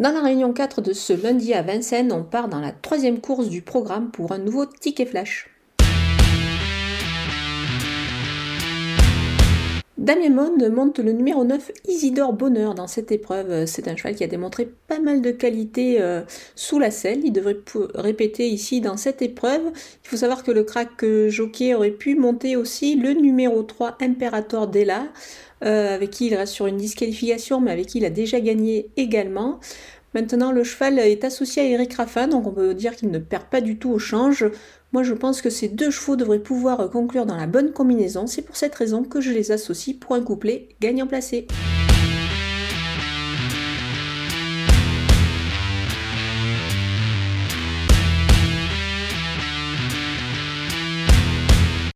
Dans la réunion 4 de ce lundi à Vincennes, on part dans la troisième course du programme pour un nouveau ticket flash. Damien monte le numéro 9 Isidore Bonheur dans cette épreuve. C'est un cheval qui a démontré pas mal de qualité euh, sous la selle. Il devrait répéter ici dans cette épreuve. Il faut savoir que le crack euh, jockey aurait pu monter aussi le numéro 3 Imperator Della, euh, avec qui il reste sur une disqualification, mais avec qui il a déjà gagné également. Maintenant, le cheval est associé à Eric Raffin, donc on peut dire qu'il ne perd pas du tout au change. Moi, je pense que ces deux chevaux devraient pouvoir conclure dans la bonne combinaison. C'est pour cette raison que je les associe pour un couplet gagnant placé.